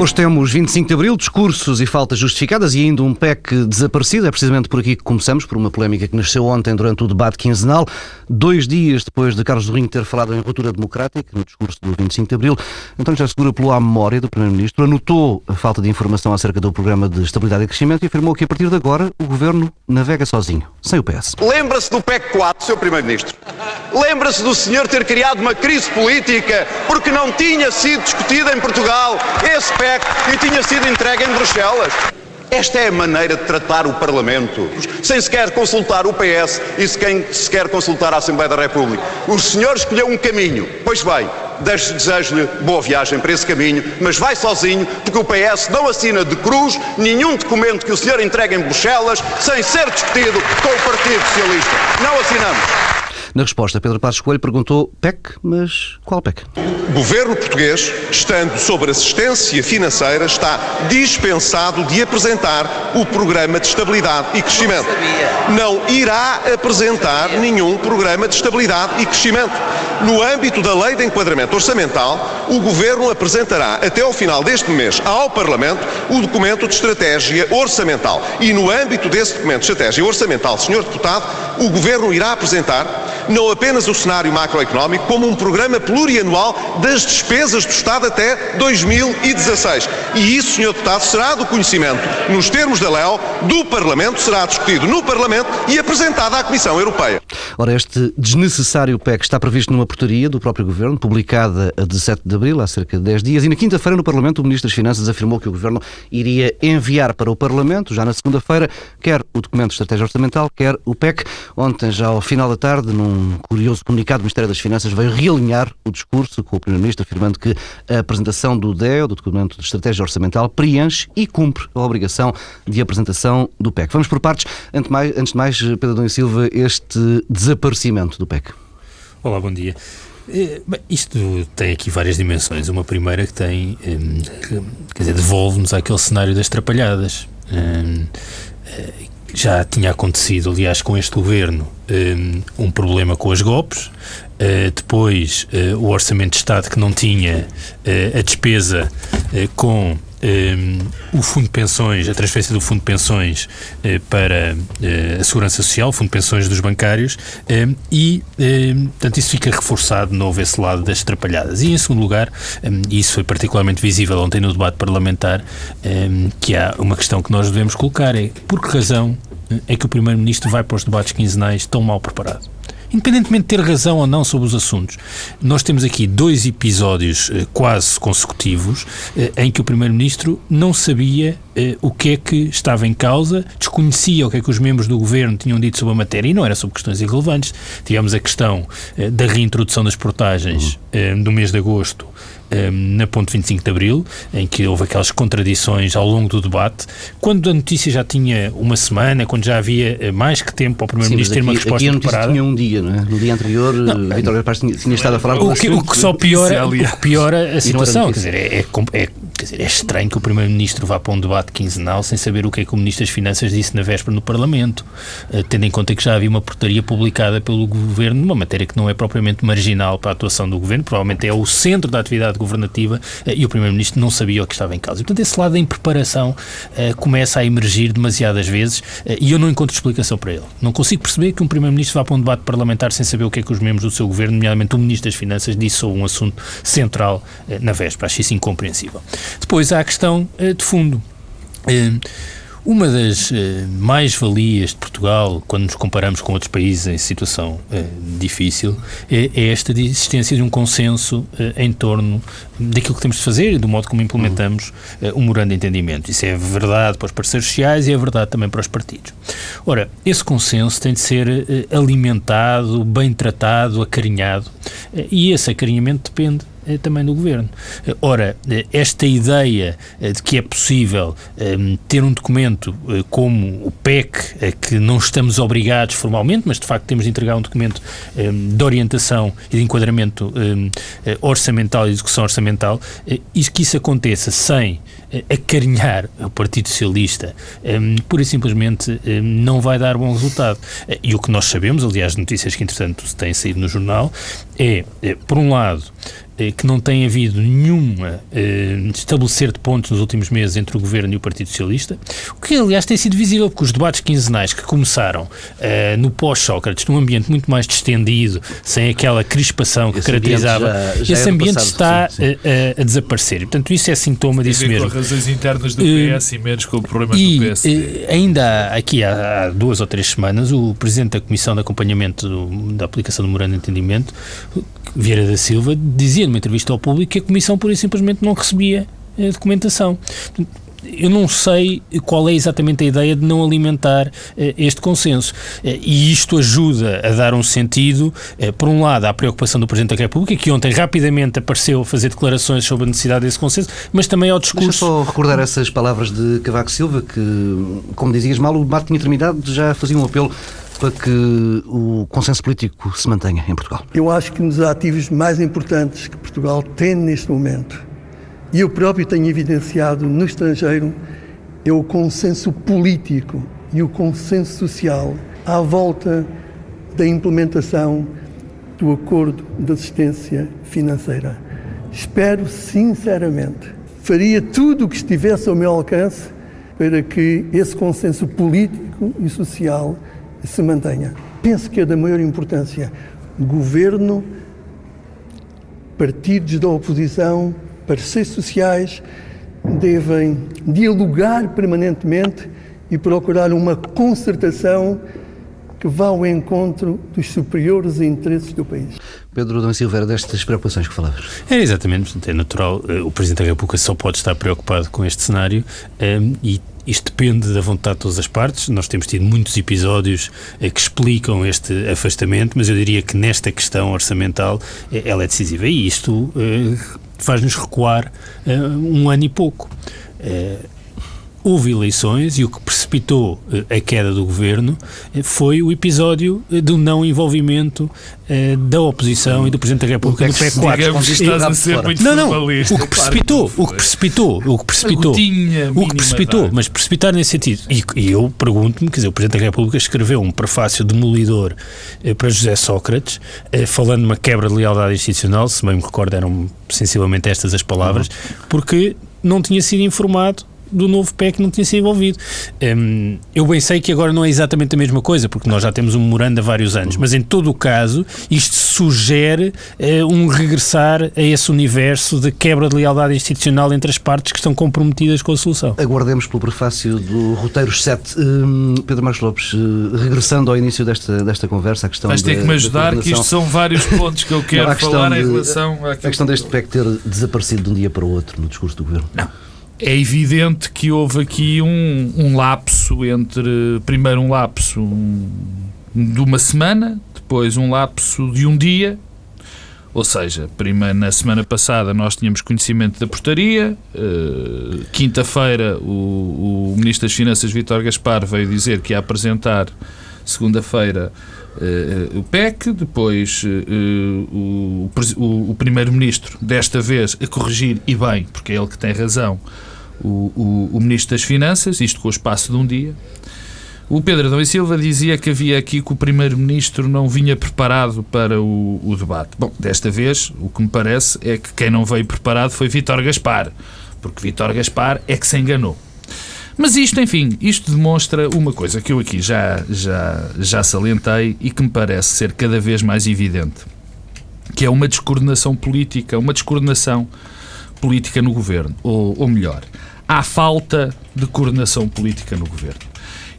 Hoje temos 25 de Abril, discursos e faltas justificadas e ainda um PEC desaparecido. É precisamente por aqui que começamos, por uma polémica que nasceu ontem durante o debate quinzenal, dois dias depois de Carlos Rinho ter falado em ruptura democrática, no discurso do 25 de Abril. Então já segura pelo à memória do Primeiro-Ministro, anotou a falta de informação acerca do Programa de Estabilidade e Crescimento e afirmou que a partir de agora o Governo navega sozinho, sem o PS. Lembra-se do PEC 4, Sr. Primeiro-Ministro? Lembra-se do senhor ter criado uma crise política porque não tinha sido discutida em Portugal esse PEC e tinha sido entregue em Bruxelas. Esta é a maneira de tratar o Parlamento, sem sequer consultar o PS e sem sequer consultar a Assembleia da República. O senhor escolheu um caminho, pois bem, desejo-lhe boa viagem para esse caminho, mas vai sozinho, porque o PS não assina de cruz nenhum documento que o senhor entregue em Bruxelas sem ser discutido com o Partido Socialista. Não assinamos. Na resposta, Pedro Passos Coelho perguntou PEC, mas qual PEC? O governo português, estando sob assistência financeira, está dispensado de apresentar o programa de estabilidade e crescimento. Não irá apresentar nenhum programa de estabilidade e crescimento. No âmbito da Lei de Enquadramento Orçamental, o governo apresentará até ao final deste mês ao Parlamento o documento de estratégia orçamental. E no âmbito desse documento de estratégia orçamental, senhor deputado, o governo irá apresentar não apenas o cenário macroeconómico, como um programa plurianual das despesas do Estado até 2016. E isso, Sr. Deputado, será do conhecimento, nos termos da LEO, do Parlamento, será discutido no Parlamento e apresentado à Comissão Europeia. Ora, este desnecessário PEC está previsto numa portaria do próprio Governo, publicada a 17 de Abril, há cerca de 10 dias, e na quinta-feira no Parlamento o Ministro das Finanças afirmou que o Governo iria enviar para o Parlamento, já na segunda-feira, quer o documento de estratégia orçamental, quer o PEC. Ontem, já ao final da tarde, num um curioso comunicado do Ministério das Finanças veio realinhar o discurso com o Primeiro-Ministro, afirmando que a apresentação do DEO, do Documento de Estratégia Orçamental, preenche e cumpre a obrigação de apresentação do PEC. Vamos por partes. Antes de mais, Pedro Dom Silva, este desaparecimento do PEC. Olá, bom dia. Eh, bem, isto tem aqui várias dimensões. Uma primeira que tem, hum, quer dizer, devolve-nos àquele cenário das trapalhadas. Hum, eh, já tinha acontecido, aliás, com este governo, um, um problema com as GOPs, uh, depois uh, o Orçamento de Estado que não tinha uh, a despesa com um, o Fundo de Pensões, a transferência do Fundo de Pensões uh, para uh, a Segurança Social, Fundo de Pensões dos bancários, um, e, um, portanto, isso fica reforçado de novo esse lado das atrapalhadas. E, em segundo lugar, e isso foi particularmente visível ontem no debate parlamentar, que há uma questão que nós devemos colocar, é por que razão é que o Primeiro-Ministro vai para os debates quinzenais tão mal preparado? Independentemente de ter razão ou não sobre os assuntos. Nós temos aqui dois episódios eh, quase consecutivos eh, em que o Primeiro-Ministro não sabia eh, o que é que estava em causa, desconhecia o que é que os membros do Governo tinham dito sobre a matéria e não era sobre questões irrelevantes. Tivemos a questão da reintrodução das portagens uhum. do mês de agosto na ponte 25 de Abril, em que houve aquelas contradições ao longo do debate, quando a notícia já tinha uma semana, quando já havia eh, mais que tempo ao Primeiro-Ministro ter uma resposta aqui a preparada. tinha um dia, não é? No dia anterior, não, Vitor Paz tinha, tinha, estado a falar... O que, o que só piora, o que piora a situação, quer dizer, é, é, é Quer dizer, é estranho que o Primeiro-Ministro vá para um debate quinzenal sem saber o que é que o Ministro das Finanças disse na véspera no Parlamento, uh, tendo em conta que já havia uma portaria publicada pelo Governo numa matéria que não é propriamente marginal para a atuação do Governo, provavelmente é o centro da atividade governativa uh, e o Primeiro-Ministro não sabia o que estava em causa. E, portanto, esse lado da impreparação uh, começa a emergir demasiadas vezes e eu não encontro explicação para ele. Não consigo perceber que um Primeiro-Ministro vá para um debate parlamentar sem saber o que é que os membros do seu Governo, nomeadamente o Ministro das Finanças, disse sobre um assunto central na véspera. Acho isso incompreensível. Depois há a questão de fundo. Uma das uh, mais-valias de Portugal, quando nos comparamos com outros países em situação uh, difícil, é, é, esta de existência de um consenso uh, em torno daquilo que temos de fazer e do modo como implementamos o um memorando de entendimento. Isso é verdade para os parceiros sociais e é verdade também para os partidos. Ora, esse consenso tem de ser alimentado, bem tratado, acarinhado, e esse acarinhamento depende eh, também do governo. Eh, ora, eh, esta ideia de que é possível ter um documento como o PEC, que não estamos obrigados formalmente, mas de facto temos de entregar um documento de orientação e de enquadramento orçamental e de execução orçamental, e que isso aconteça sem acarinhar o Partido Socialista, pura e simplesmente não vai dar bom resultado. E o que nós sabemos, aliás, notícias que entretanto têm saído no jornal, é, por um lado, eh, que não tem havido nenhuma eh, estabelecer de pontos nos últimos meses entre o Governo e o Partido Socialista, o que aliás tem sido visível porque os debates quinzenais que começaram eh, no pós-Sócrates, num ambiente muito mais distendido, sem aquela crispação que esse caracterizava, ambiente já, já esse ambiente passado, está sim, sim. A, a, desaparecer. Portanto, isso é sintoma disso mesmo. com razões internas do PS uh, e menos com problemas e, do PS. Uh, ainda aqui há, há, duas ou três semanas, o Presidente da Comissão de Acompanhamento do, da aplicação do Morando de Entendimento, Vieira da Silva, dizia numa entrevista ao público que a Comissão pura e simplesmente não recebia a documentação. Eu não sei qual é exatamente a ideia de não alimentar uh, este consenso. Uh, e isto ajuda a dar um sentido, por um lado, à preocupação do Presidente da República, que ontem rapidamente apareceu a fazer declarações sobre a necessidade desse consenso, mas também ao discurso. Deixa só recordar essas palavras de Cavaco Silva, que, como dizias mal, o debate tinha terminado, já fazia um apelo para que o consenso político se mantenha em Portugal? Eu acho que um dos ativos mais importantes que Portugal tem neste momento, e eu próprio tenho evidenciado no estrangeiro, é o consenso político e o consenso social à volta da implementação do acordo de assistência financeira. Espero sinceramente, faria tudo o que estivesse ao meu alcance para que esse consenso político e social se mantenha. Penso que é da maior importância. Governo, partidos da oposição, parceiros sociais devem dialogar permanentemente e procurar uma concertação que vá ao encontro dos superiores interesses do país. Pedro Dom Silveira, destas preocupações que falavas. É, exatamente, é natural. Eh, o Presidente da República só pode estar preocupado com este cenário um, ehm, e isto depende da vontade de todas as partes. Nós temos tido muitos episódios eh, que explicam este afastamento, mas eu diria que nesta questão orçamental eh, ela é decisiva e isto eh, faz-nos recuar um ano e pouco houve eleições e o que precipitou eh, a queda do governo eh, foi o episódio eh, do não envolvimento da oposição e do Presidente da República. no PEC 4. Digamos estás a ser muito não, não, o que precipitou, o que precipitou, o que precipitou, o que precipitou, mas precipitar nesse sentido. E, e eu pergunto-me, quer dizer, o Presidente da República escreveu um prefácio demolidor para José Sócrates, falando de uma quebra de lealdade institucional, se bem me recordo eram sensivelmente estas as palavras, porque não tinha sido informado do novo PEC não tinha sido envolvido. Um, eu bem sei que agora não é exatamente a mesma coisa, porque nós já temos um memorando há vários anos, mas em todo o caso, isto sugere uh, um regressar a esse universo de quebra de lealdade institucional entre as partes que estão comprometidas com a solução. Aguardemos pelo prefácio do roteiro 7. Um, Pedro Marcos Lopes, uh, regressando ao início desta, desta conversa, a questão Vais ter que me ajudar, que isto são vários pontos que eu quero não, falar de, em relação à questão deste PEC ter desaparecido de um dia para o outro no discurso do Governo. Não é evidente que houve aqui um, um lapso entre, primeiro um lapso de uma semana, depois um lapso de um dia, ou seja, primeiro, na semana passada nós tínhamos conhecimento da portaria, uh, quinta-feira o, o Ministro das Finanças, Vítor Gaspar, veio dizer que ia apresentar segunda-feira uh, o PEC, depois uh, o, o, o Primeiro-Ministro, desta vez a corrigir, e bem, porque é ele que tem razão, o, o, o Ministro das Finanças, isto com o espaço de um dia. O Pedro Adão e Silva dizia que havia aqui que o Primeiro-Ministro não vinha preparado para o, o, debate. Bom, desta vez, o que me parece é que quem não veio preparado foi Vítor Gaspar, porque Vítor Gaspar é que se enganou. Mas isto, enfim, isto demonstra uma coisa que eu aqui já, já, já salientei e que me parece ser cada vez mais evidente, que é uma descoordenação política, uma descoordenação política no governo, ou, ou melhor, há falta de coordenação política no governo.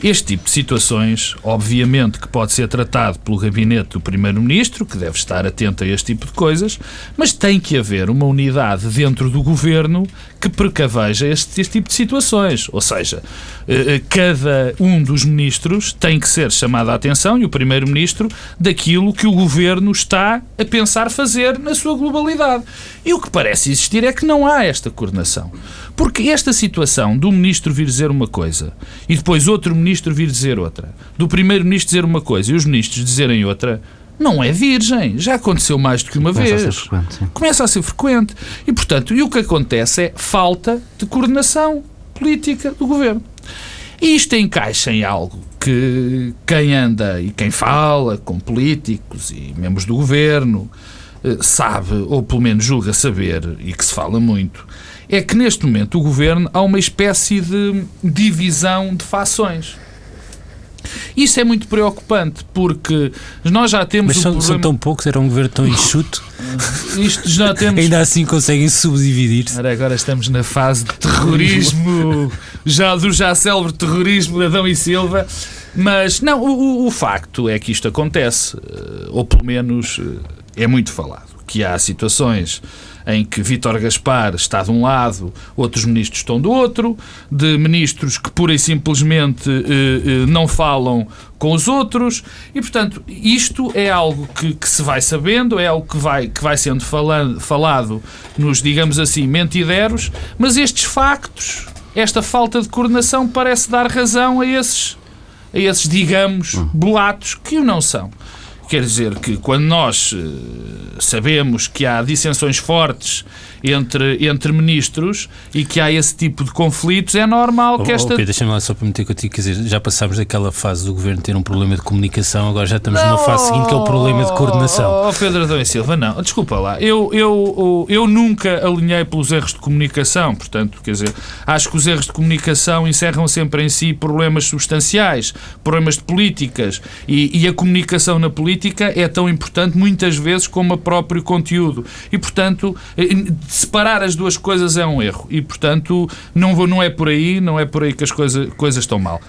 Este tipo de situações, obviamente, que pode ser tratado pelo gabinete do Primeiro-Ministro, que deve estar atento a este tipo de coisas, mas tem que haver uma unidade dentro do governo que precaveja este, este tipo de situações. Ou seja, eh, eh, cada um dos ministros tem que ser chamado a atenção, e o Primeiro-Ministro, daquilo que o governo está a pensar fazer na sua globalidade. E o que parece existir é que não há esta coordenação. Porque esta situação do ministro vir dizer uma coisa e depois outro ministro vir dizer outra, do primeiro-ministro dizer uma coisa e os ministros dizerem outra, não é virgem. Já aconteceu mais do que uma Começa vez. A ser frequente, sim. Começa a ser frequente. E, portanto, e o que acontece é falta de coordenação política do governo. E isto encaixa em algo que quem anda e quem fala com políticos e membros do governo eh, sabe, ou pelo menos julga saber, e que se fala muito, é que neste momento o governo há uma espécie de divisão de fações. Isso é muito preocupante porque nós já temos. Mas são, problema... são tão poucos, era um governo tão enxuto. Isto já temos. Ainda assim conseguem subdividir-se. Agora estamos na fase de terrorismo, já do já célebre terrorismo de Adão e Silva. Mas não, o, o facto é que isto acontece, eh, ou pelo menos eh, é muito falado, que há situações em que Vítor Gaspar está de um lado, outros ministros estão do outro, de ministros que pura e simplesmente eh, eh, não falam com os outros, e portanto isto é algo que, que, se vai sabendo, é algo que vai, que vai sendo falando, falado nos, digamos assim, mentideros, mas estes factos, esta falta de coordenação parece dar razão a esses, a esses digamos, boatos que o não são. Quer dizer que quando nós eh, sabemos que há dissensões fortes entre, entre ministros e que há esse tipo de conflitos, é normal que oh, esta. Oh, deixa-me lá só para meter contigo, quer dizer, já passámos daquela fase do governo ter um problema de comunicação, agora já estamos não, numa fase seguinte que é o problema de coordenação. Oh, Pedro Adão e Silva, não, desculpa lá, eu, eu, eu nunca alinhei pelos erros de comunicação, portanto, quer dizer, acho que os erros de comunicação encerram sempre em si problemas substanciais, problemas de políticas e, e a comunicação na política é tão importante muitas vezes como o próprio conteúdo e, portanto, eh, separar as duas coisas é um erro e, portanto, não, vou, não é por aí, não é por aí que as coisa, coisas estão mal.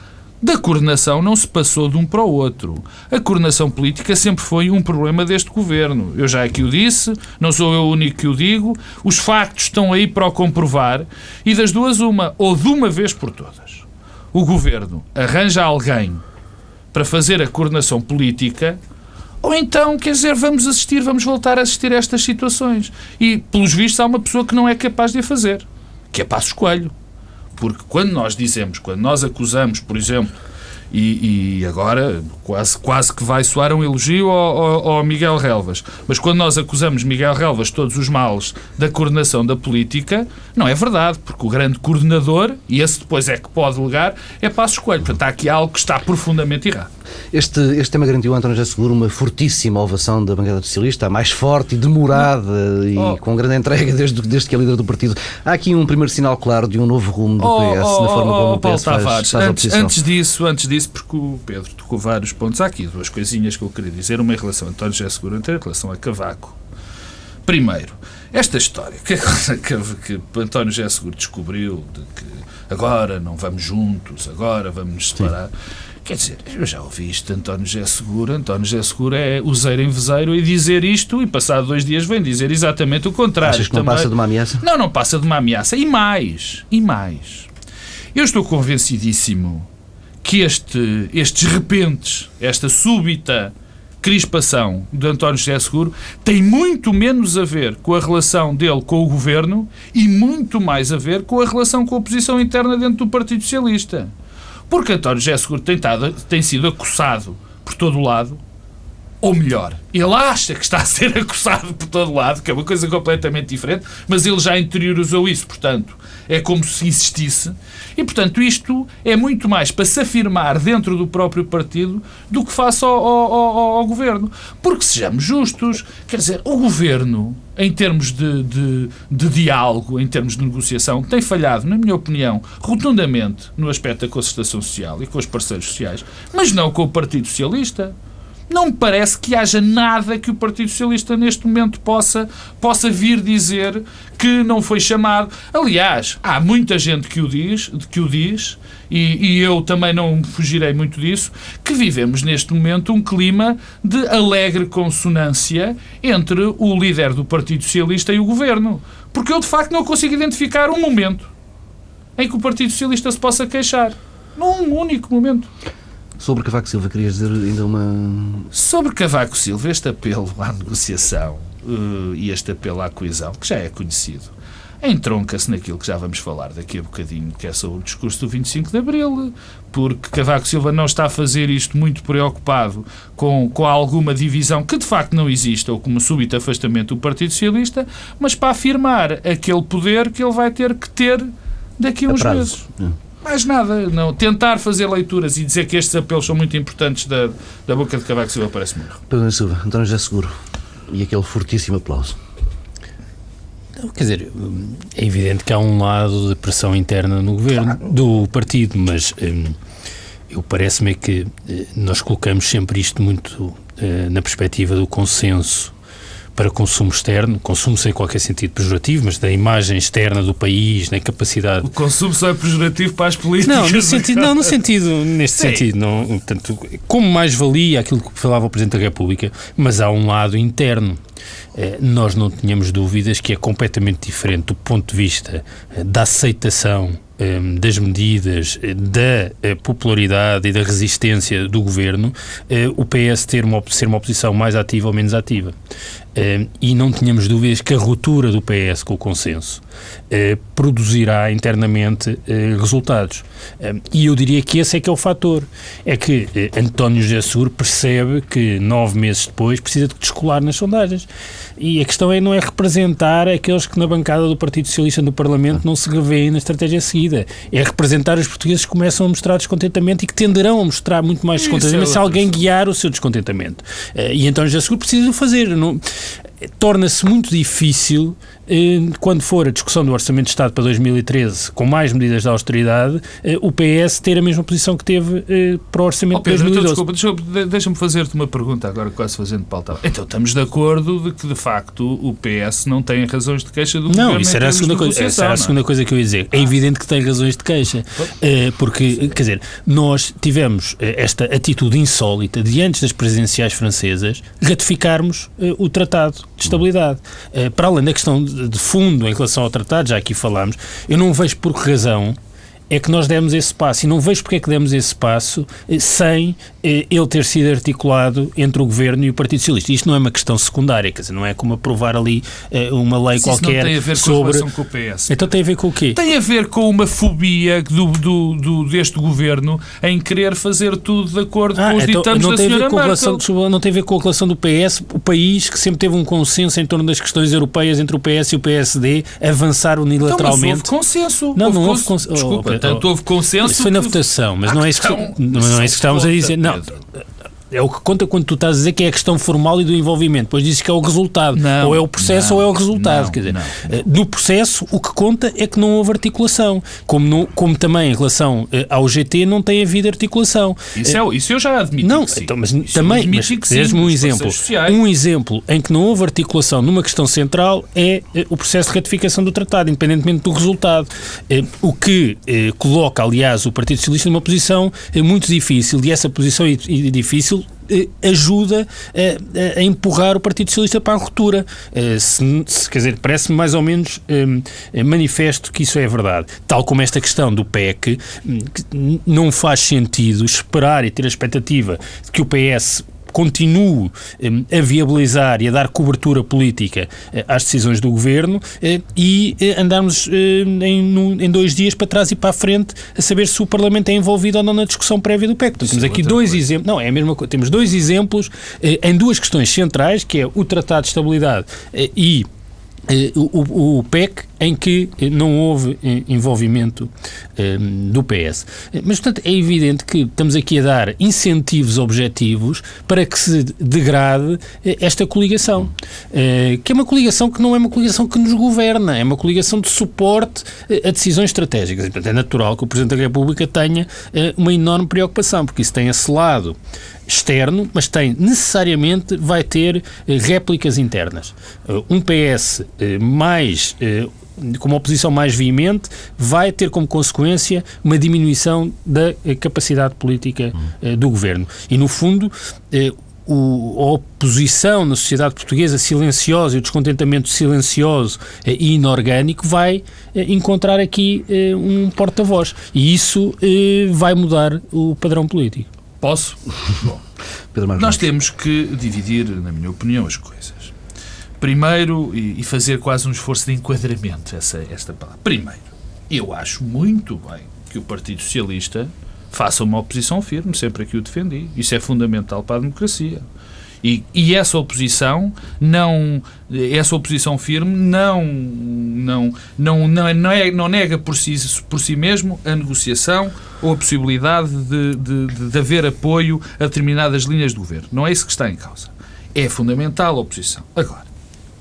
Da coordenação não se passou de um para o outro. A coordenação política sempre foi um problema deste governo. Eu já aqui o disse, não sou eu o único que o digo. Os factos estão aí para o comprovar. E das duas, uma, ou de uma vez por todas, o governo arranja alguém para fazer a coordenação política ou então, quer dizer, vamos assistir, vamos voltar a assistir a estas situações. E, pelos vistos, há uma pessoa que não é capaz de a fazer, que é Passo Coelho. Porque quando nós dizemos, quando nós acusamos, por exemplo, e, e, agora quase, quase que vai soar um elogio ao, ao, ao, Miguel Relvas. Mas quando nós acusamos Miguel Relvas todos os males da coordenação da política, não é verdade, porque o grande coordenador, e esse depois é que pode delegar, é Passo Escolho. Portanto, há aqui algo que está profundamente errado. Este, este tema garantiu, António já seguro, uma fortíssima ovação da bancada socialista, a mais forte e demorada e oh. com grande entrega desde, desde que é líder do partido. Há aqui um primeiro sinal claro de um novo rumo do PS, oh, na forma como oh, o PS faz, faz antes, antes, disso, antes disso, porque o Pedro tocou vários pontos, há aqui duas coisinhas que eu queria dizer, uma em relação a António José Seguro, outra em relação a Cavaco. Primeiro, esta história que, que, que António José Seguro descobriu de que agora não vamos juntos, agora vamos nos separar. Sim Quer dizer, eu já ouvi isto de António José Seguro. António José Seguro é useiro em vezeiro e dizer isto e passado dois dias vem dizer exatamente o contrário. Achas que não passa de uma ameaça? Não, não passa de uma ameaça. E mais, e mais. Eu estou convencidíssimo que este, estes repentes, esta súbita crispação de António José Seguro tem muito menos a ver com a relação dele com o governo e muito mais a ver com a relação com a oposição interna dentro do Partido Socialista. Porque António José Seguro tem, tado, tem sido acossado por todo o lado, ou melhor, ele acha que está a ser acossado por todo lado, que é uma coisa completamente diferente, mas ele já interiorizou isso, portanto, é como se existisse. E, portanto, isto é muito mais para se afirmar dentro do próprio partido do que face ao, ao, ao, ao governo. Porque, sejamos justos, quer dizer, o governo, em termos de, de, de, diálogo, em termos de negociação, tem falhado, na minha opinião, rotundamente no aspecto da concertação social e com os parceiros sociais, mas não com o Partido Socialista não me parece que haja nada que o Partido Socialista neste momento possa, possa vir dizer que não foi chamado. Aliás, há muita gente que o diz, que o diz e, e eu também não fugirei muito disso, que vivemos neste momento um clima de alegre consonância entre o líder do Partido Socialista e o Governo. Porque eu, de facto, não consigo identificar um momento em que o Partido Socialista se possa queixar. Num único momento. Sobre Cavaco Silva, querias dizer ainda uma. Sobre Cavaco Silva, este apelo à negociação uh, e este apelo à coesão, que já é conhecido, entronca-se naquilo que já vamos falar daqui a bocadinho, que é sobre o discurso do 25 de Abril, porque Cavaco Silva não está a fazer isto muito preocupado com, com alguma divisão que de facto não existe, ou com um súbito afastamento do Partido Socialista, mas para afirmar aquele poder que ele vai ter que ter daqui a uns meses. É. Mais nada, não. Tentar fazer leituras e dizer que estes apelos são muito importantes da, da boca de Cavaco Silva parece-me erro. Pedro Silva, António José Seguro. e aquele fortíssimo aplauso? Quer dizer, é evidente que há um lado de pressão interna no governo, do partido, mas hum, eu parece-me que eh, nós colocamos sempre isto muito eh, na perspectiva do consenso para consumo externo, consumo sem qualquer sentido pejorativo, mas da imagem externa do país, na capacidade. O consumo só é pejorativo para as políticas. Não, no sentido, não, no sentido neste Sim. sentido, não, portanto, como mais valia aquilo que falava o Presidente da República, mas há um lado interno. Eh, nós não tínhamos dúvidas que é completamente diferente do ponto de vista eh, da aceitação Ehm, das medidas, eh, da popularidade e da resistência do governo, o PS ter uma, ser uma oposição mais ativa ou menos ativa. E não tínhamos dúvidas que a ruptura do PS com o consenso produzirá internamente resultados. E eu diria que esse é que é o fator. É que António José Seguro percebe que nove meses depois precisa de descolar nas sondagens. E a questão é não é representar aqueles que na bancada do Partido Socialista no Parlamento não se revêem na estratégia seguida. É representar os portugueses que começam a mostrar descontentamento e que tenderão a mostrar muito mais descontentamento é se alguém guiar o seu descontentamento. Eh, e então já seguro precisa o fazer. Torna-se muito difícil quando for a discussão do Orçamento de Estado para 2013, com mais medidas de austeridade, eh, o PS ter a mesma posição que teve eh, para o Orçamento oh, Pedro, de 2012. Então, desculpa, deixa-me fazer-te uma pergunta agora, quase fazendo pauta. Então, estamos de acordo de que, de facto, o PS não tem razões de queixa do não, governo? Não, isso era a segunda coisa. Essa era a segunda coisa que eu ia dizer. É ah. evidente que tem razões de queixa, porque, quer dizer, nós tivemos esta atitude insólita de antes das presidenciais francesas ratificarmos o Tratado de Estabilidade. Para além da questão de fundo em relação ao tratado, já aqui falámos, eu não vejo por que razão é que nós demos esse passo. E não vejo porque é que demos esse passo eh, sem eh, ele ter sido articulado entre o Governo e o Partido Socialista. Isto não é uma questão secundária, quer dizer, não é como aprovar ali eh, uma lei Mas qualquer não tem a ver sobre... com a com o PS. Então tem a ver com o quê? Tem a ver com uma fobia do, do, do deste Governo em querer fazer tudo de acordo ah, com os então, ditames da senhora com relação, Não tem a ver com a relação do PS, o país que sempre teve um consenso em torno das questões europeias entre o PS e o PSD, avançar unilateralmente. Então, mas houve consenso. Não, houve não houve consenso. Desculpa, Portanto, houve consenso. Isso foi na votação, mas não é, isso que, não é isso que estávamos a dizer. Não, é o que conta quando tu estás a dizer que é a questão formal e do envolvimento. Depois dizes que é o resultado. Não, ou é o processo não, ou é o resultado. Não, Quer dizer, eh, no processo, o que conta é que não houve articulação. Como, no, como também em relação eh, ao GT não tem havido articulação. Isso, é, isso eu já admito. Não, então, mas isso também. Mas, sim, um exemplo. Um exemplo em que não houve articulação numa questão central é eh, o processo de ratificação do tratado, independentemente do resultado. O que coloca, aliás, o Partido Socialista numa posição muito difícil, e essa posição difícil eh, ajuda a, a, empurrar o Partido Socialista para a ruptura. Eh, se, se, quer dizer, parece-me mais ou menos eh, manifesto que isso é verdade. Tal como esta questão do PEC, hum, não faz sentido esperar e ter a expectativa de que o PS continue hum, a viabilizar e a dar cobertura política eh, às decisões do governo eh, e eh, andarmos em, dois dias para trás e para a frente a saber se o Parlamento é envolvido ou não na discussão prévia do PEC. temos aqui dois exemplos, não, é a mesma coisa, temos dois exemplos em duas questões centrais, que é o Tratado de Estabilidade e o, o, PEC em que não houve envolvimento um, do PS. Mas, portanto, é evidente que estamos aqui a dar incentivos objetivos para que se degrade esta coligação, que é uma coligação que não é uma coligação que nos governa, é uma coligação de suporte a decisões estratégicas. Portanto, é natural que o Presidente da República tenha uma enorme preocupação, porque isso tem esse lado externo, mas tem necessariamente vai ter eh, réplicas internas. Eh, um PS eh, mais com uma oposição mais veemente, vai ter como consequência uma diminuição da capacidade política do governo. E, no fundo, o, a oposição na sociedade portuguesa silenciosa e o descontentamento silencioso e inorgânico vai encontrar aqui um porta-voz. E isso vai mudar o padrão político. Posso? Bom, nós temos que dividir, na minha opinião, as coisas. Primeiro, e fazer quase um esforço de enquadramento, essa, esta palavra. Primeiro, eu acho muito bem que o Partido Socialista faça uma oposição firme, sempre que o defendi. Isso é fundamental para a democracia. E, e, essa oposição não essa oposição firme não não não não, não, é, não nega por si por si mesmo a negociação ou a possibilidade de, de, de, haver apoio a determinadas linhas do governo. Não é isso que está em causa. É fundamental a oposição. Agora,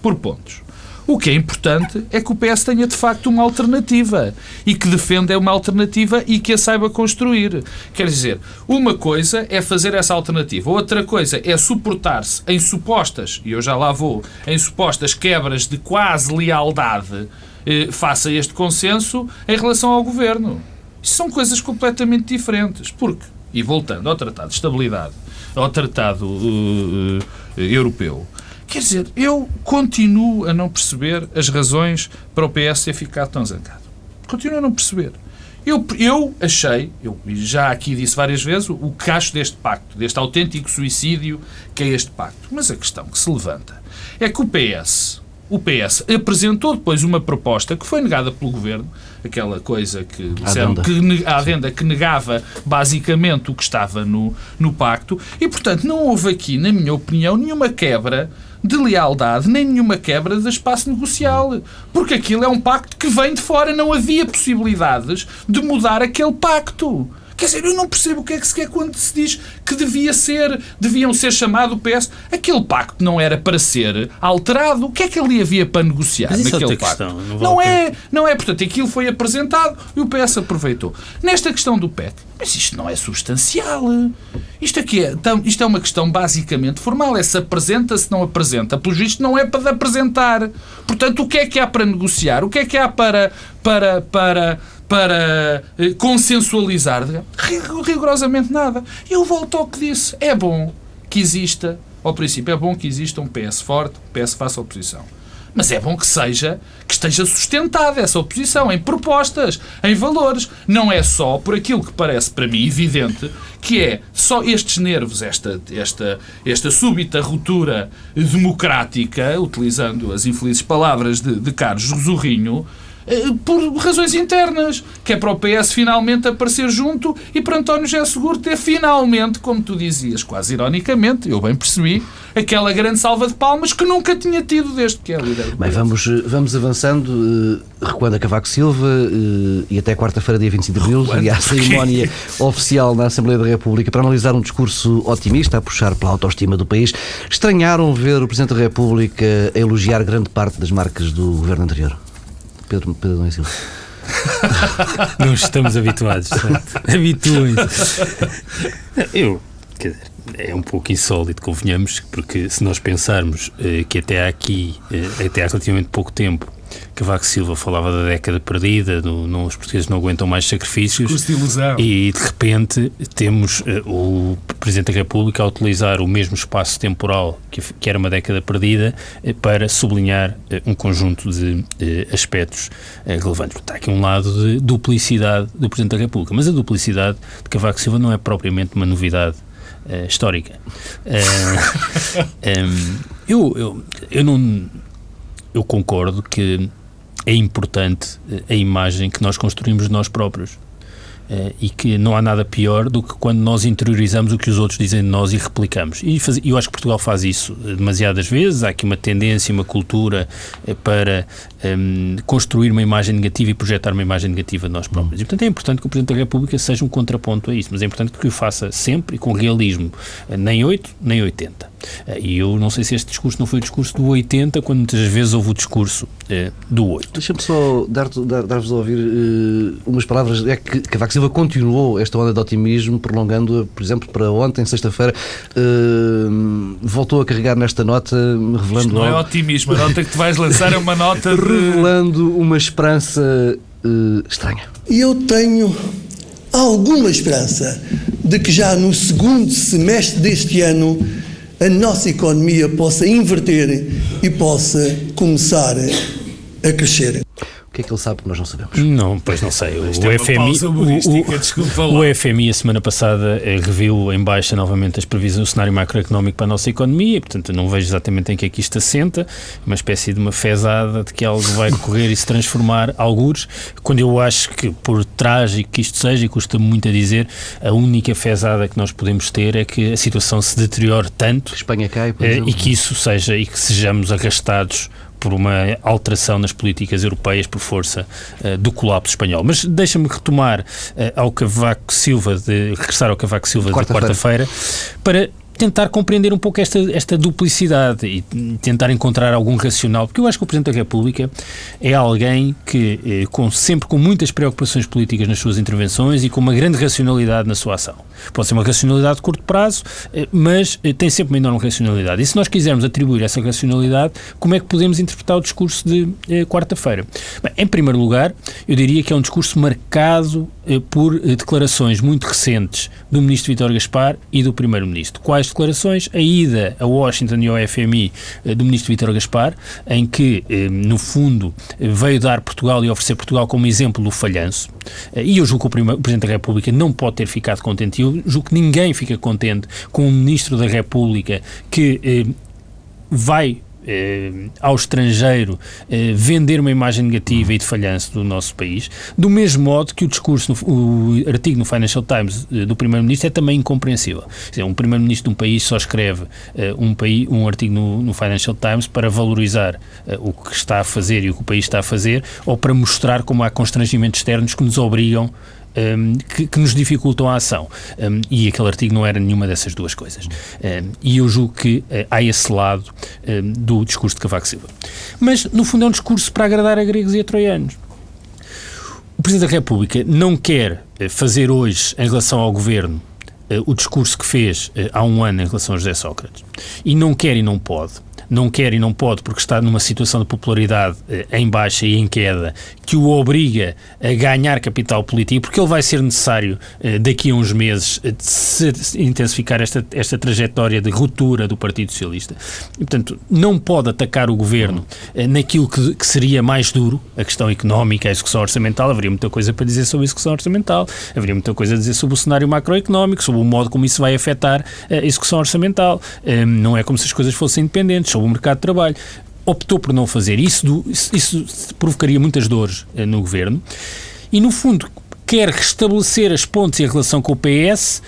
por pontos. O que é importante é que o PS tenha de facto uma alternativa e que defenda uma alternativa e que a saiba construir. Quer dizer, uma coisa é fazer essa alternativa, outra coisa é suportar-se em supostas, e eu já lá vou, em supostas quebras de quase lealdade eh, face a este consenso em relação ao governo. Isso são coisas completamente diferentes. Porque, e voltando ao Tratado de Estabilidade, ao Tratado uh, uh, Europeu, Quer dizer, eu continuo a não perceber as razões para o PS ter ficado tão zangado. Continuo a não perceber. Eu, eu achei, eu já aqui disse várias vezes, o, o cacho deste pacto, deste autêntico suicídio que é este pacto. Mas a questão que se levanta é que o PS, o PS apresentou depois uma proposta que foi negada pelo Governo, aquela coisa que disseram que a adenda que negava basicamente o que estava no, no pacto, e portanto não houve aqui, na minha opinião, nenhuma quebra de lealdade nem nenhuma quebra de espaço negocial. Porque aquilo é um pacto que vem de fora. Não havia possibilidades de mudar aquele pacto. Quer dizer, eu não percebo o que é que se quer quando se diz que devia ser, deviam ser chamado o PS. Aquele pacto não era para ser alterado. O que é que ali havia para negociar Mas é naquele pacto? Questão, não, não é, não é. Portanto, aquilo foi apresentado e o PS aproveitou. Nesta questão do PEC, mas isto não é substancial. Isto aqui é, isto é uma questão basicamente formal. É se apresenta, se não apresenta. Pelo visto, não é para apresentar. Portanto, o que é que há para negociar? O que é que há para, para, para, para eh, consensualizar? Rigorosamente nada. Eu volto ao que disse. É bom que exista, ao princípio, é bom que exista um PS forte, um PS faça oposição. Mas é bom que seja, que esteja sustentada essa oposição em propostas, em valores. Não é só por aquilo que parece para mim evidente, que é só estes nervos, esta, esta, esta súbita ruptura democrática, utilizando as infelizes palavras de, de Carlos Zorrinho, por razões internas, que é para o PS finalmente aparecer junto e para António José Seguro ter finalmente, como tu dizias, quase ironicamente, eu bem percebi, aquela grande salva de palmas que nunca tinha tido desde que é líder. Bem, vamos, eh, vamos avançando, uh, recuando a Cavaco Silva e até quarta-feira, dia 25 de abril, e à cerimónia oficial na Assembleia da República para analisar um discurso otimista a puxar pela autoestima do país. Estranharam ver o Presidente da República elogiar grande parte das marcas do governo anterior? Pedro, Pedro Silva. Não estamos habituados. Habituem-se. Eu, quer dizer, é um pouco insólito, convenhamos, porque se nós pensarmos eh, que até aqui, eh, até há relativamente pouco tempo, Cavaco Silva falava da década perdida, do, não, os portugueses não aguentam mais sacrifícios. De ilusão. E de repente temos uh, o Presidente da República a utilizar o mesmo espaço temporal que, que era uma década perdida uh, para sublinhar uh, um conjunto de aspectos relevantes. Está aqui um lado de duplicidade do Presidente da República, mas a duplicidade de Cavaco Silva não é propriamente uma novidade histórica. um, eu, eu, eu não eu concordo que é importante a imagem que nós construímos de nós próprios. Uh, e que não há nada pior do que quando nós interiorizamos o que os outros dizem de nós e replicamos. E faz, eu acho que Portugal faz isso eh, demasiadas vezes. Há aqui uma tendência, uma cultura uh, para um, construir uma imagem negativa e projetar uma imagem negativa de nós próprios. E, portanto, é importante que o Presidente da República seja um contraponto a isso, mas é importante que o faça sempre e com realismo, nem 8, nem 80. E eu não sei se este discurso não foi o discurso do 80, quando muitas vezes houve o discurso do 8. Deixa-me só dar-vos dar, dar a ouvir umas palavras. É que Cavaco Silva continuou esta onda de otimismo, prolongando, por exemplo, para ontem, sexta-feira, uh, voltou a carregar nesta nota, revelando. Isto não é otimismo, a nota que te vais lançar é uma nota de... revelando uma esperança uh, estranha. Eu tenho alguma esperança de que já no segundo semestre deste ano a nossa economia possa inverter e possa começar a crescer. O que é que ele sabe que nós não sabemos? Não, pois não sei. O, o, é FMI, o, o, o, FMI, a semana passada, eh, reviu em baixa novamente as previsões do cenário macroeconómico para a nossa economia, portanto, não vejo exatamente em que é que isto assenta, uma espécie de uma fezada de que algo vai correr e se transformar, alguns, quando eu acho que, por trágico que isto seja, e custa muito a dizer, a única fezada que nós podemos ter é que a situação se deteriore tanto Espanha cai, eh, e que isso seja, e que sejamos arrastados por uma alteração nas políticas europeias por força uh, do colapso espanhol. Mas deixa-me retomar uh, ao Cavaco Silva, de regressar ao Cavaco Silva quarta de quarta-feira, para tentar compreender um pouco esta, esta duplicidade e tentar encontrar algum racional, porque eu acho que o Presidente da República é alguém que, eh, com, sempre com muitas preocupações políticas nas suas intervenções e com uma grande racionalidade na sua ação. Pode ser uma racionalidade de curto prazo, eh, mas eh, tem sempre uma enorme racionalidade. E se nós quisermos atribuir essa racionalidade, como é que podemos interpretar o discurso de eh, quarta-feira? Em primeiro lugar, eu diria que é um discurso marcado eh, por eh, declarações muito recentes do Ministro Vítor Gaspar e do Primeiro-Ministro. Quais declarações? A ida a Washington e ao FMI eh, do Ministro Vítor Gaspar, em que, no fundo, veio dar Portugal e oferecer Portugal como exemplo do falhanço. E eu julgo que o, Presidente da República não pode ter ficado contente. Eu julgo que ninguém fica contente com um Ministro da República que vai eh, ao estrangeiro eh, vender uma imagem negativa e de falhanço do nosso país, do mesmo modo que o discurso, no, o artigo no Financial Times eh, do Primeiro-Ministro é também incompreensível. Dizer, um Primeiro-Ministro de um país só escreve eh, um, país, um artigo no, no, Financial Times para valorizar eh, o que está a fazer e o que o país está a fazer ou para mostrar como há constrangimentos externos que nos obrigam um, que, que, nos dificultam a ação. Um, e aquele artigo não era nenhuma dessas duas coisas. Um, e eu julgo que uh, há esse lado do discurso de Cavaco Silva. Mas, no fundo, é um discurso para agradar a gregos e a troianos. O Presidente da República não quer uh, fazer hoje, em relação ao Governo, uh, o discurso que fez há um ano em relação a José Sócrates. E não quer e não pode não quer e não pode porque está numa situação de popularidade eh, em baixa e em queda que o obriga a ganhar capital político, porque ele vai ser necessário eh, daqui a uns meses eh, se intensificar esta, esta trajetória de ruptura do Partido Socialista. E, portanto, não pode atacar o governo naquilo que, que seria mais duro, a questão económica, a execução orçamental. Haveria muita coisa para dizer sobre a execução orçamental, haveria muita coisa a dizer sobre o cenário macroeconómico, sobre o modo como isso vai afetar a execução orçamental. Não é como se as coisas fossem independentes sobre o mercado de trabalho. Optou por não fazer isso, isso, isso provocaria muitas dores eh, no governo e, no fundo, quer restabelecer as pontes em relação com o PS,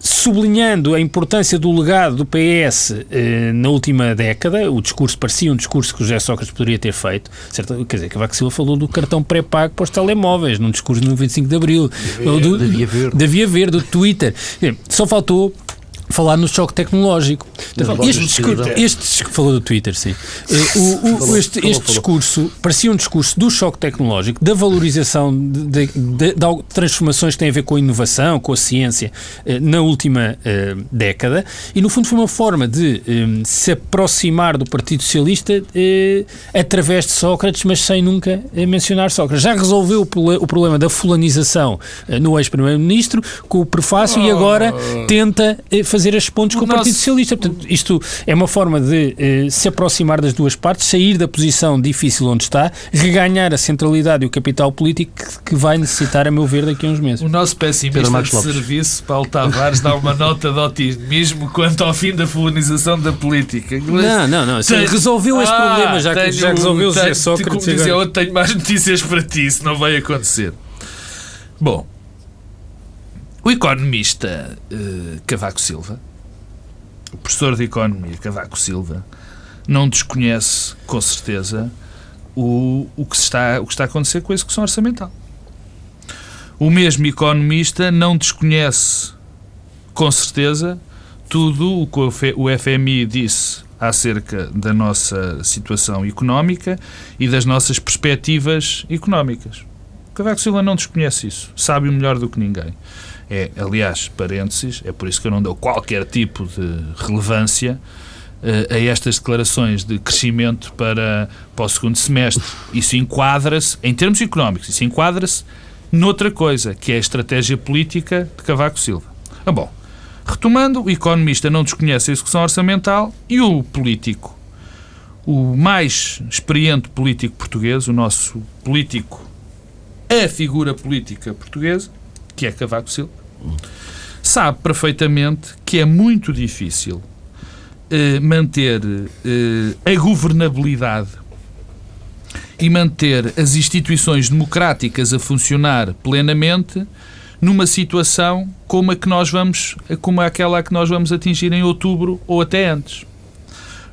sublinhando a importância do legado do PS eh, na última década, o discurso parecia um discurso que o José Sócrates poderia ter feito, certo? quer dizer, Cavaco Silva falou do cartão pré-pago para os telemóveis, num discurso no 25 de Abril, da Via Verde, da Via Verde, do Twitter, só faltou falar no choque tecnológico. Este, discurso, este, falou do Twitter, sim. Eh, o, o, este, este discurso parecia um discurso do choque tecnológico, da valorização de, de, de, de, transformações que têm a ver com a inovação, com a ciência, eh, na última uh, década, e no fundo foi uma forma de um, se aproximar do Partido Socialista uh, através de Sócrates, mas sem nunca mencionar Sócrates. Já resolveu o, o problema da fulanização no ex-primeiro-ministro com o prefácio oh. e agora tenta fazer fazer as pontes o com o Partido Socialista. Portanto, isto é uma forma de eh, se aproximar das duas partes, sair da posição difícil onde está, reganhar a centralidade e o capital político que, que vai necessitar, a meu ver, daqui a uns meses. O nosso pessimista de serviço, Paulo Tavares, dá uma nota de otimismo quanto ao fim da fulanização da política. Não, não, não. Tem... Resolveu esse ah, problema, já, tenho, já resolveu tenho, José Sócrates. Como dizia tenho mais notícias para ti, isso não vai acontecer. Bom, o economista uh, Cavaco Silva, o professor de Economia Cavaco Silva, não desconhece, com certeza, o, o, que está, o que está a acontecer com a execução orçamental. O mesmo economista não desconhece, com certeza, tudo o que o FMI disse acerca da nossa situação económica e das nossas perspectivas económicas. Cavaco Silva não desconhece isso, sabe melhor do que ninguém. É, aliás, parênteses, é por isso que eu não dou qualquer tipo de relevância uh, a estas declarações de crescimento para, para o segundo semestre. Isso enquadra-se, em termos económicos, isso enquadra-se noutra coisa, que é a estratégia política de Cavaco Silva. Ah, bom, retomando, o economista não desconhece a execução orçamental e o político, o mais experiente político português, o nosso político, a figura política portuguesa, que é Cavaco Silva, sabe perfeitamente que é muito difícil eh, manter eh, a governabilidade e manter as instituições democráticas a funcionar plenamente numa situação como a que nós vamos, como aquela que nós vamos atingir em outubro ou até antes.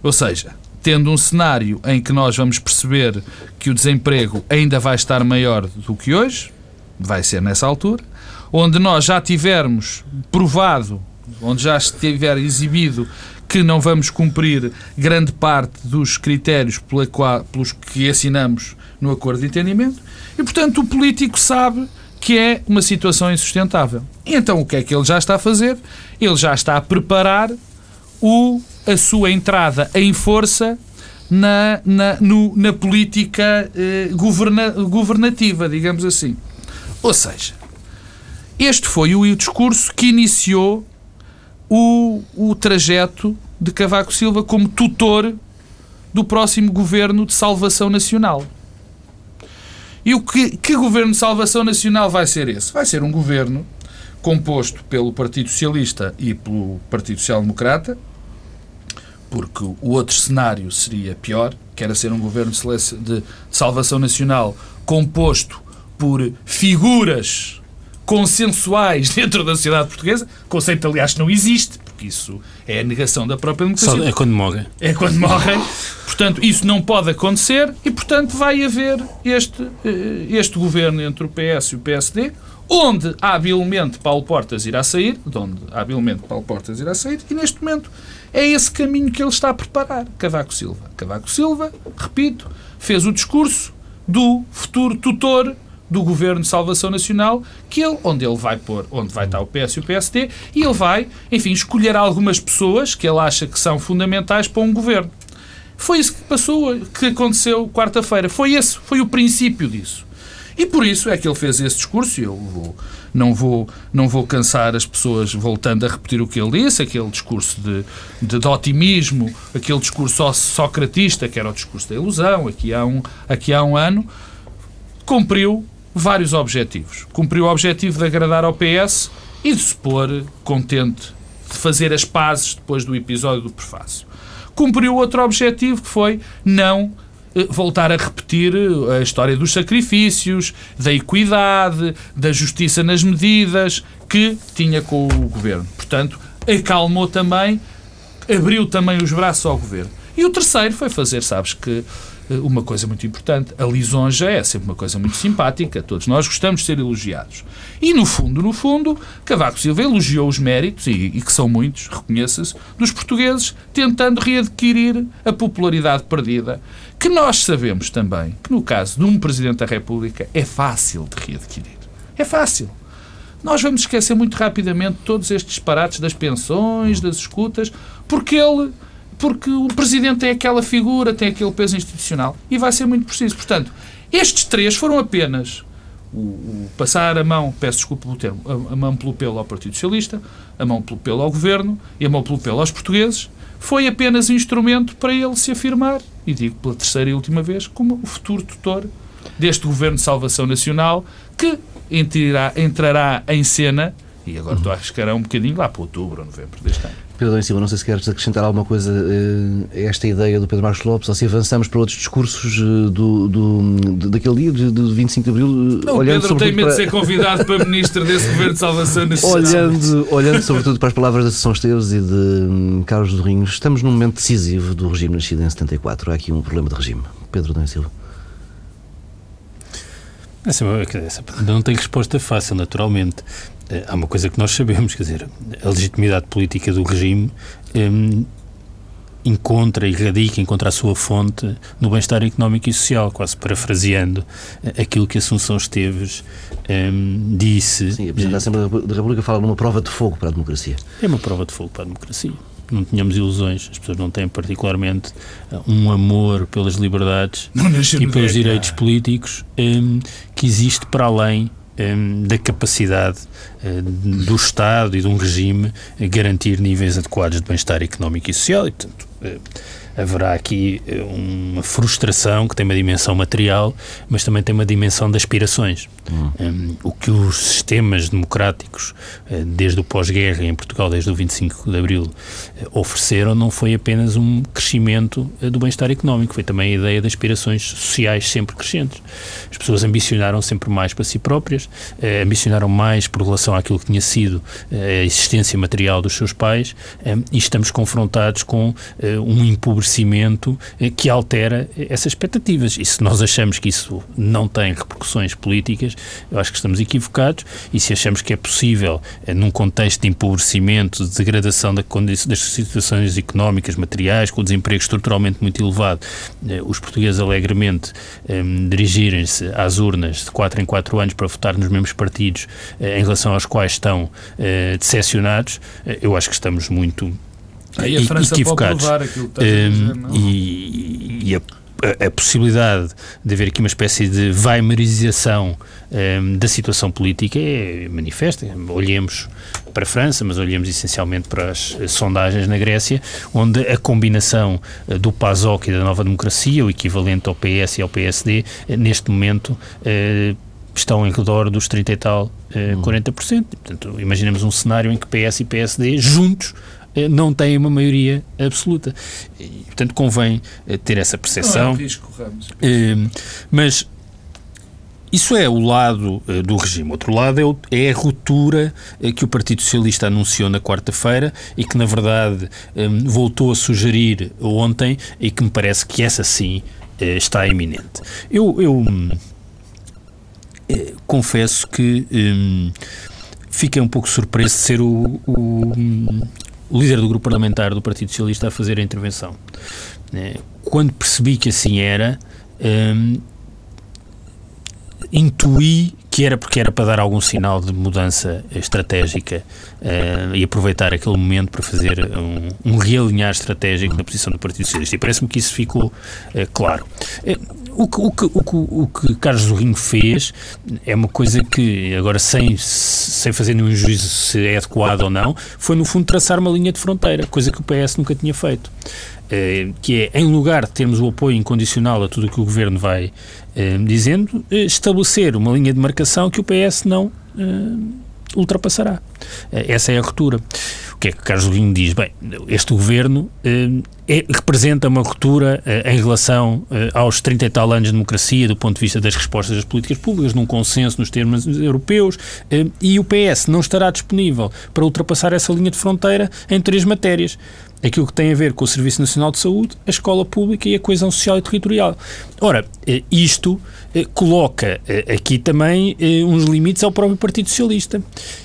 Ou seja, tendo um cenário em que nós vamos perceber que o desemprego ainda vai estar maior do que hoje, vai ser nessa altura, onde nós já tivermos provado onde já estiver exibido que não vamos cumprir grande parte dos critérios pelos que assinamos no acordo de entendimento, e portanto o político sabe que é uma situação insustentável. Então o que é que ele já está a fazer? Ele já está a preparar o, a sua entrada em força na, na, no, na política eh, governa, governativa, digamos assim. Ou seja, este foi o discurso que iniciou o, o trajeto de Cavaco Silva como tutor do próximo governo de salvação nacional. E o que, que governo de salvação nacional vai ser esse? Vai ser um governo composto pelo Partido Socialista e pelo Partido Social Democrata, porque o outro cenário seria pior, que era ser um governo de, de salvação nacional composto por figuras consensuais dentro da sociedade portuguesa, conceito, aliás, que não existe, porque isso é a negação da própria democracia. Só é quando morrem. É quando morrem. Portanto, isso não pode acontecer e, portanto, vai haver este, eh, este governo entre o PS e o PSD, onde habilmente Paulo Portas irá sair, de onde habilmente Paulo Portas irá sair, e neste momento é esse caminho que ele está a preparar, Cavaco Silva. Cavaco Silva, repito, fez o discurso do futuro tutor do Governo de Salvação Nacional, que ele, onde ele vai pôr, onde vai estar o PS e o PSD, e ele vai, enfim, escolher algumas pessoas que ele acha que são fundamentais para um governo. Foi isso que passou, que aconteceu quarta-feira. Foi esse, foi o princípio disso. E por isso é que ele fez esse discurso, e eu vou, não, vou, não vou cansar as pessoas voltando a repetir o que ele disse, aquele discurso de, de, de otimismo, aquele discurso socratista, que era o discurso da ilusão, aqui há um, aqui há um ano, cumpriu vários objetivos. Cumpriu o objetivo de agradar ao PS e de se pôr contente de fazer as pazes depois do episódio do prefácio. Cumpriu outro objetivo que foi não eh, voltar a repetir eh, a história dos sacrifícios, da equidade, da justiça nas medidas que tinha com o governo. Portanto, acalmou também, abriu também os braços ao governo. E o terceiro foi fazer, sabes que uma coisa muito importante. A lisonja é sempre uma coisa muito simpática, todos nós gostamos de ser elogiados. E no fundo, no fundo, Cavaco Silva elogiou os méritos, e, e que são muitos, reconheça-se, dos portugueses, tentando readquirir a popularidade perdida, que nós sabemos também que no caso de um Presidente da República é fácil de readquirir. É fácil. Nós vamos esquecer muito rapidamente todos estes disparates das pensões, das escutas, porque ele porque o Presidente tem aquela figura, tem aquele peso institucional e vai ser muito preciso. Portanto, estes três foram apenas o, o passar a mão, peço desculpa pelo termo, a, a, mão pelo pelo ao Partido Socialista, a mão pelo pelo ao Governo e a mão pelo pelo aos portugueses, foi apenas um instrumento para ele se afirmar, e digo pela terceira e última vez, como o futuro tutor deste Governo de Salvação Nacional, que entrará, entrará em cena, e agora estou a arriscar um bocadinho lá para outubro ou novembro deste ano. Pedro em Silva, não sei se queres acrescentar alguma coisa a esta ideia do Pedro Marcos Lopes, ou se avançamos para outros discursos eh, do, do, daquele dia, de, de 25 de Abril. Eh, não, olhando Pedro tem medo para... de ser convidado para Ministro desse Governo de Salvação Nacional. Olhando, olhando sobretudo para as palavras da Sessão Esteves e de um, Carlos Rinhos, estamos num momento decisivo do regime nascido em 74. Há aqui um problema de regime. Pedro Dom Silva. Essa, essa não tem resposta fácil, naturalmente. Eh, há uma coisa que nós sabemos, quer dizer, a legitimidade política do regime um, encontra e radica, encontra a sua fonte no bem-estar económico e social, quase parafraseando eh, aquilo que Assunção Esteves um, disse. Sim, a Presidente da Assembleia da República fala numa prova de fogo para a democracia. É uma prova de fogo para a democracia. Não tínhamos ilusões, as pessoas não têm particularmente eh, um amor pelas liberdades e pelos direitos políticos um, que existe para além um, da capacidade uh, do Estado e de um regime garantir níveis adequados de bem-estar económico e social e, portanto, uh, haverá aqui eh, uma frustração que tem uma dimensão material, mas também tem uma dimensão de aspirações. Hum. Um, o que os sistemas democráticos, uh, desde o pós-guerra em Portugal, desde o 25 de Abril, uh, ofereceram não foi apenas um crescimento do bem-estar económico, foi também a ideia de aspirações sociais sempre crescentes. As pessoas ambicionaram sempre mais para si próprias, ambicionaram mais por relação àquilo que tinha sido a existência material dos seus pais, e estamos confrontados com um empobrecimento empobrecimento eh, que altera essas expectativas. E se nós achamos que isso não tem repercussões políticas, eu acho que estamos equivocados. E se achamos que é possível, eh, num contexto de empobrecimento, de degradação das situações económicas, materiais, com o desemprego estruturalmente muito elevado, os portugueses alegremente dirigirem-se às urnas de 4 em 4 anos para votar nos mesmos partidos em relação aos quais estão decepcionados, eu acho que estamos muito Aí a França equivocados. pode aquilo que está a dizer, não? E, e a, a, a, possibilidade de haver aqui uma espécie de weimarização um, da situação política é manifesta. Olhemos para a França, mas olhemos essencialmente para as sondagens na Grécia, onde a combinação eh, do PASOK e da Nova Democracia, o equivalente ao PS e ao PSD, eh, neste momento eh, estão em redor dos 30 e tal, 40%. Portanto, imaginemos um cenário em que PS e PSD juntos não têm uma maioria absoluta. E, portanto, convém eh, ter essa percepção. Não é um risco, Ramos. Eh, mas isso é o lado do regime. Outro lado é, o, é, a ruptura que o Partido Socialista anunciou na quarta-feira e que, na verdade, voltou a sugerir ontem e que me parece que essa sim está iminente. Eu, eu confesso que um, fiquei um pouco surpreso de ser o, o, o líder do grupo parlamentar do Partido Socialista a fazer a intervenção. Né? Quando percebi que assim era, hum, intuí que era porque era para dar algum sinal de mudança estratégica uh, e aproveitar aquele momento para fazer um, um realinhar estratégico na posição do Partido Socialista. E parece-me que isso ficou uh, claro. Uh, o que, o, que, o, que, o que Carlos Zorrinho fez é uma coisa que, agora sem, sem fazer nenhum juízo se é adequado ou não, foi no fundo traçar uma linha de fronteira, coisa que o PS nunca tinha feito. Uh, que é, em lugar de termos o apoio incondicional a tudo o que o Governo vai uh, dizendo, uh, estabelecer uma linha de marcação que o PS não ultrapassará. essa é a ruptura. O que é que Carlos Linho diz? Bem, este Governo é, representa uma ruptura uh, em relação uh, aos 30 e tal anos de democracia do ponto de vista das respostas das políticas públicas, num consenso nos termos europeus, uh, e o PS não estará disponível para ultrapassar essa linha de fronteira em três matérias. Aquilo que tem a ver com o Serviço Nacional de Saúde, a escola pública e a coesão social e territorial. Ora, isto coloca aqui também uns limites ao próprio Partido Socialista,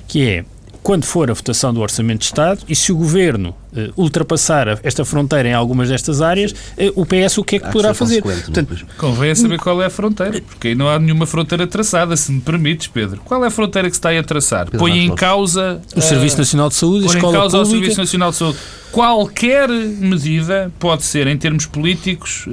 que é quando for a votação do Orçamento de Estado e se o Governo uh, ultrapassar esta fronteira em algumas destas áreas, uh, o PS o que é que poderá fazer? Portanto, Convém saber qual é a fronteira, porque aí não há nenhuma fronteira traçada, se me permites, Pedro. Qual é a fronteira que se está aí a traçar? Pedro Põe em causa... O uh, Serviço Nacional de Saúde, a escola em causa pública... o Serviço Nacional de Saúde. Qualquer medida pode ser, em termos políticos,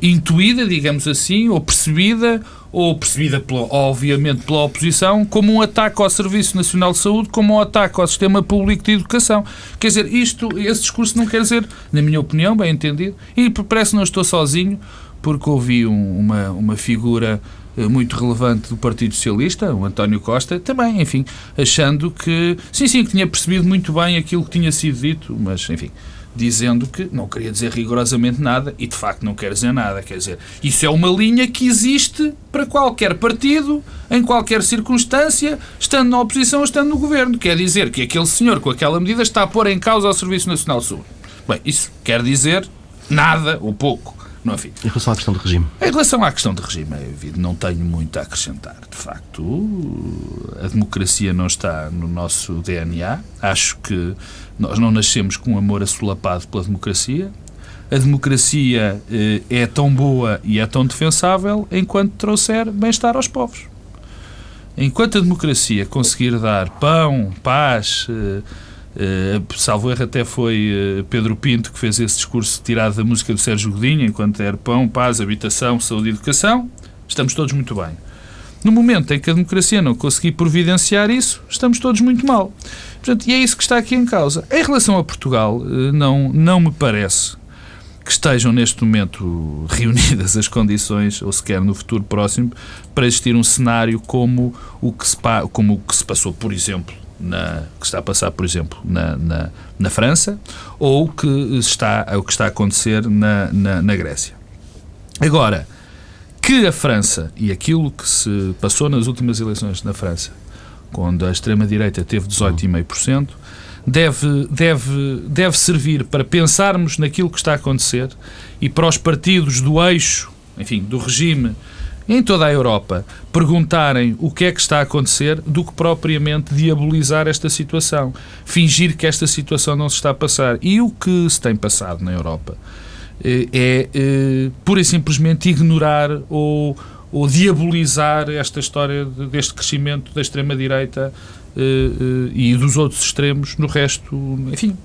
intuída, digamos assim, ou percebida ou percebida, pela, obviamente, pela oposição, como um ataque ao Serviço Nacional de Saúde, como um ataque ao Sistema Público de Educação. Quer dizer, isto, esse discurso não quer dizer, na minha opinião, bem entendido, e parece que não estou sozinho, porque ouvi um, uma, uma figura eh, muito relevante do Partido Socialista, o António Costa, também, enfim, achando que, sim, sim, que tinha percebido muito bem aquilo que tinha sido dito, mas, enfim, dizendo que não queria dizer rigorosamente nada e de facto não quer dizer nada. Quer dizer, isso é uma linha que existe para qualquer partido, em qualquer circunstância, estando na oposição ou estando no governo. Quer dizer que aquele senhor com aquela medida está a pôr em causa o Serviço Nacional de Saúde. Bem, isso quer dizer nada ou pouco. Não, enfim. Em relação à questão do regime? Em relação à questão do regime, é evidente, não tenho muito a acrescentar. De facto, a democracia não está no nosso DNA. Acho que nós não nascemos com um amor assolapado pela democracia. A democracia eh, é tão boa e é tão defensável enquanto trouxer bem-estar aos povos. Enquanto a democracia conseguir dar pão, paz, eh, eh, salvo erro até foi eh, Pedro Pinto que fez esse discurso tirado da música do Sérgio Godinho, enquanto era pão, paz, habitação, saúde e educação, estamos todos muito bem. No momento em que a democracia não conseguir providenciar isso, estamos todos muito mal. Portanto, e é isso que está aqui em causa. Em relação a Portugal, eh, não, não me parece que estejam neste momento reunidas as condições, ou sequer no futuro próximo, para existir um cenário como o que se, como o que se passou, por exemplo, na, que está a passar, por exemplo, na, na, na França, ou que está, o que está a acontecer na, na, na Grécia. Agora, que a França e aquilo que se passou nas últimas eleições na França quando a extrema-direita teve 18,5%, deve, deve, deve servir para pensarmos naquilo que está a acontecer e para os partidos do eixo, enfim, do regime em toda a Europa perguntarem o que é que está a acontecer do que propriamente diabolizar esta situação, fingir que esta situação não se está a passar. E o que se tem passado na Europa é, é pura e simplesmente ignorar ou, ou diabolizar esta história deste crescimento da extrema-direita eh, e dos outros extremos no resto, enfim,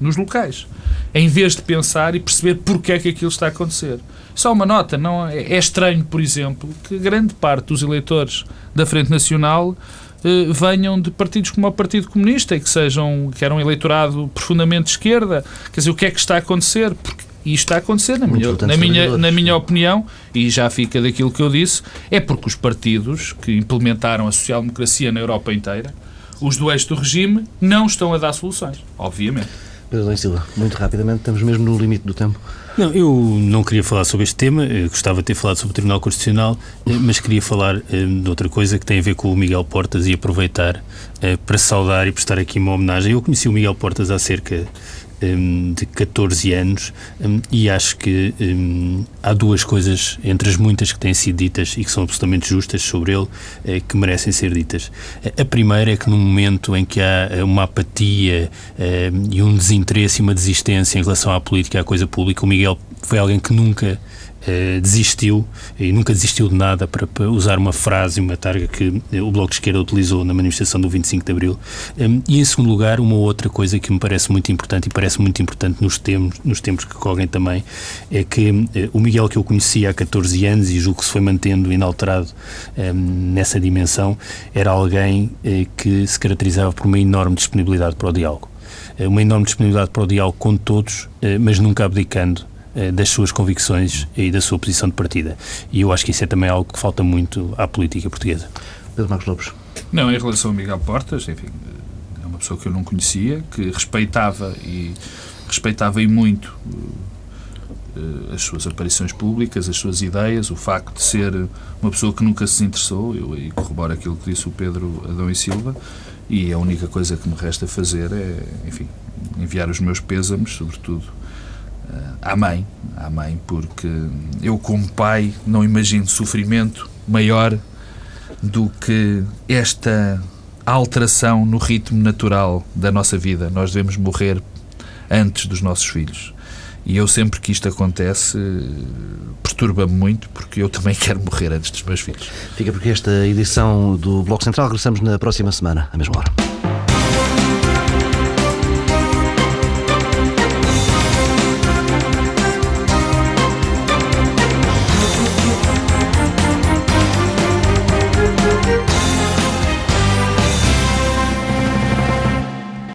nos locais, em vez de pensar e perceber porque é que aquilo está a acontecer. Só uma nota, não é, é estranho, por exemplo, que grande parte dos eleitores da Frente Nacional eh, venham de partidos como o Partido Comunista e que sejam que eram eleitorado profundamente de esquerda. Quer dizer, o que é que está a acontecer? Porque isto está a acontecer, na minha, na, minha, na minha opinião, e já fica daquilo que eu disse, é porque os partidos que implementaram a social-democracia na Europa inteira, os do eixo do regime, não estão a dar soluções, obviamente. Pedro Silva, muito rapidamente, estamos mesmo no limite do tempo. Não, eu não queria falar sobre este tema, eu gostava de ter falado sobre o Tribunal Constitucional, eh, mas queria falar eh, de outra coisa que tem a ver com o Miguel Portas e aproveitar eh, para saudar e prestar aqui uma homenagem. Eu conheci o Miguel Portas há cerca um, de 14 anos um, e acho que um, há duas coisas, entre as muitas que têm sido ditas e que são absolutamente justas sobre ele, eh, que merecem ser ditas. A primeira é que no momento em que há eh, uma apatia e um desinteresse e uma desistência em relação à política à coisa pública, o Miguel foi alguém que nunca eh, desistiu e nunca desistiu de nada para, para, usar uma frase, uma targa que eh, o Bloco de Esquerda utilizou na manifestação do 25 de Abril. Um, e em segundo lugar, uma outra coisa que me parece muito importante e parece muito importante nos tempos, nos tempos que correm também, é que uh, o Miguel que eu conhecia há 14 anos e julgo que se foi mantendo inalterado um, nessa dimensão, era alguém que se caracterizava por uma enorme disponibilidade para o diálogo. uma enorme disponibilidade para o diálogo com todos, mas nunca abdicando eh, das suas convicções e da sua posição de partida. E eu acho que isso é também algo que falta muito à política portuguesa. Pedro Marcos Lopes. Não, em relação a Miguel Portas, enfim, é uma pessoa que eu não conhecia, que respeitava e respeitava e muito uh, as suas aparições públicas, as suas ideias, o facto de ser uma pessoa que nunca se interessou, eu aí corroboro aquilo que disse o Pedro Adão e Silva, e a única coisa que me resta fazer é, enfim, enviar os meus pêsames, sobretudo à mãe, à mãe, porque eu como pai não imagino sofrimento maior do que esta alteração no ritmo natural da nossa vida. Nós devemos morrer antes dos nossos filhos. E eu sempre que isto acontece perturba-me muito porque eu também quero morrer antes dos meus filhos. Fica porque esta edição do Bloco Central regressamos na próxima semana, à mesma hora.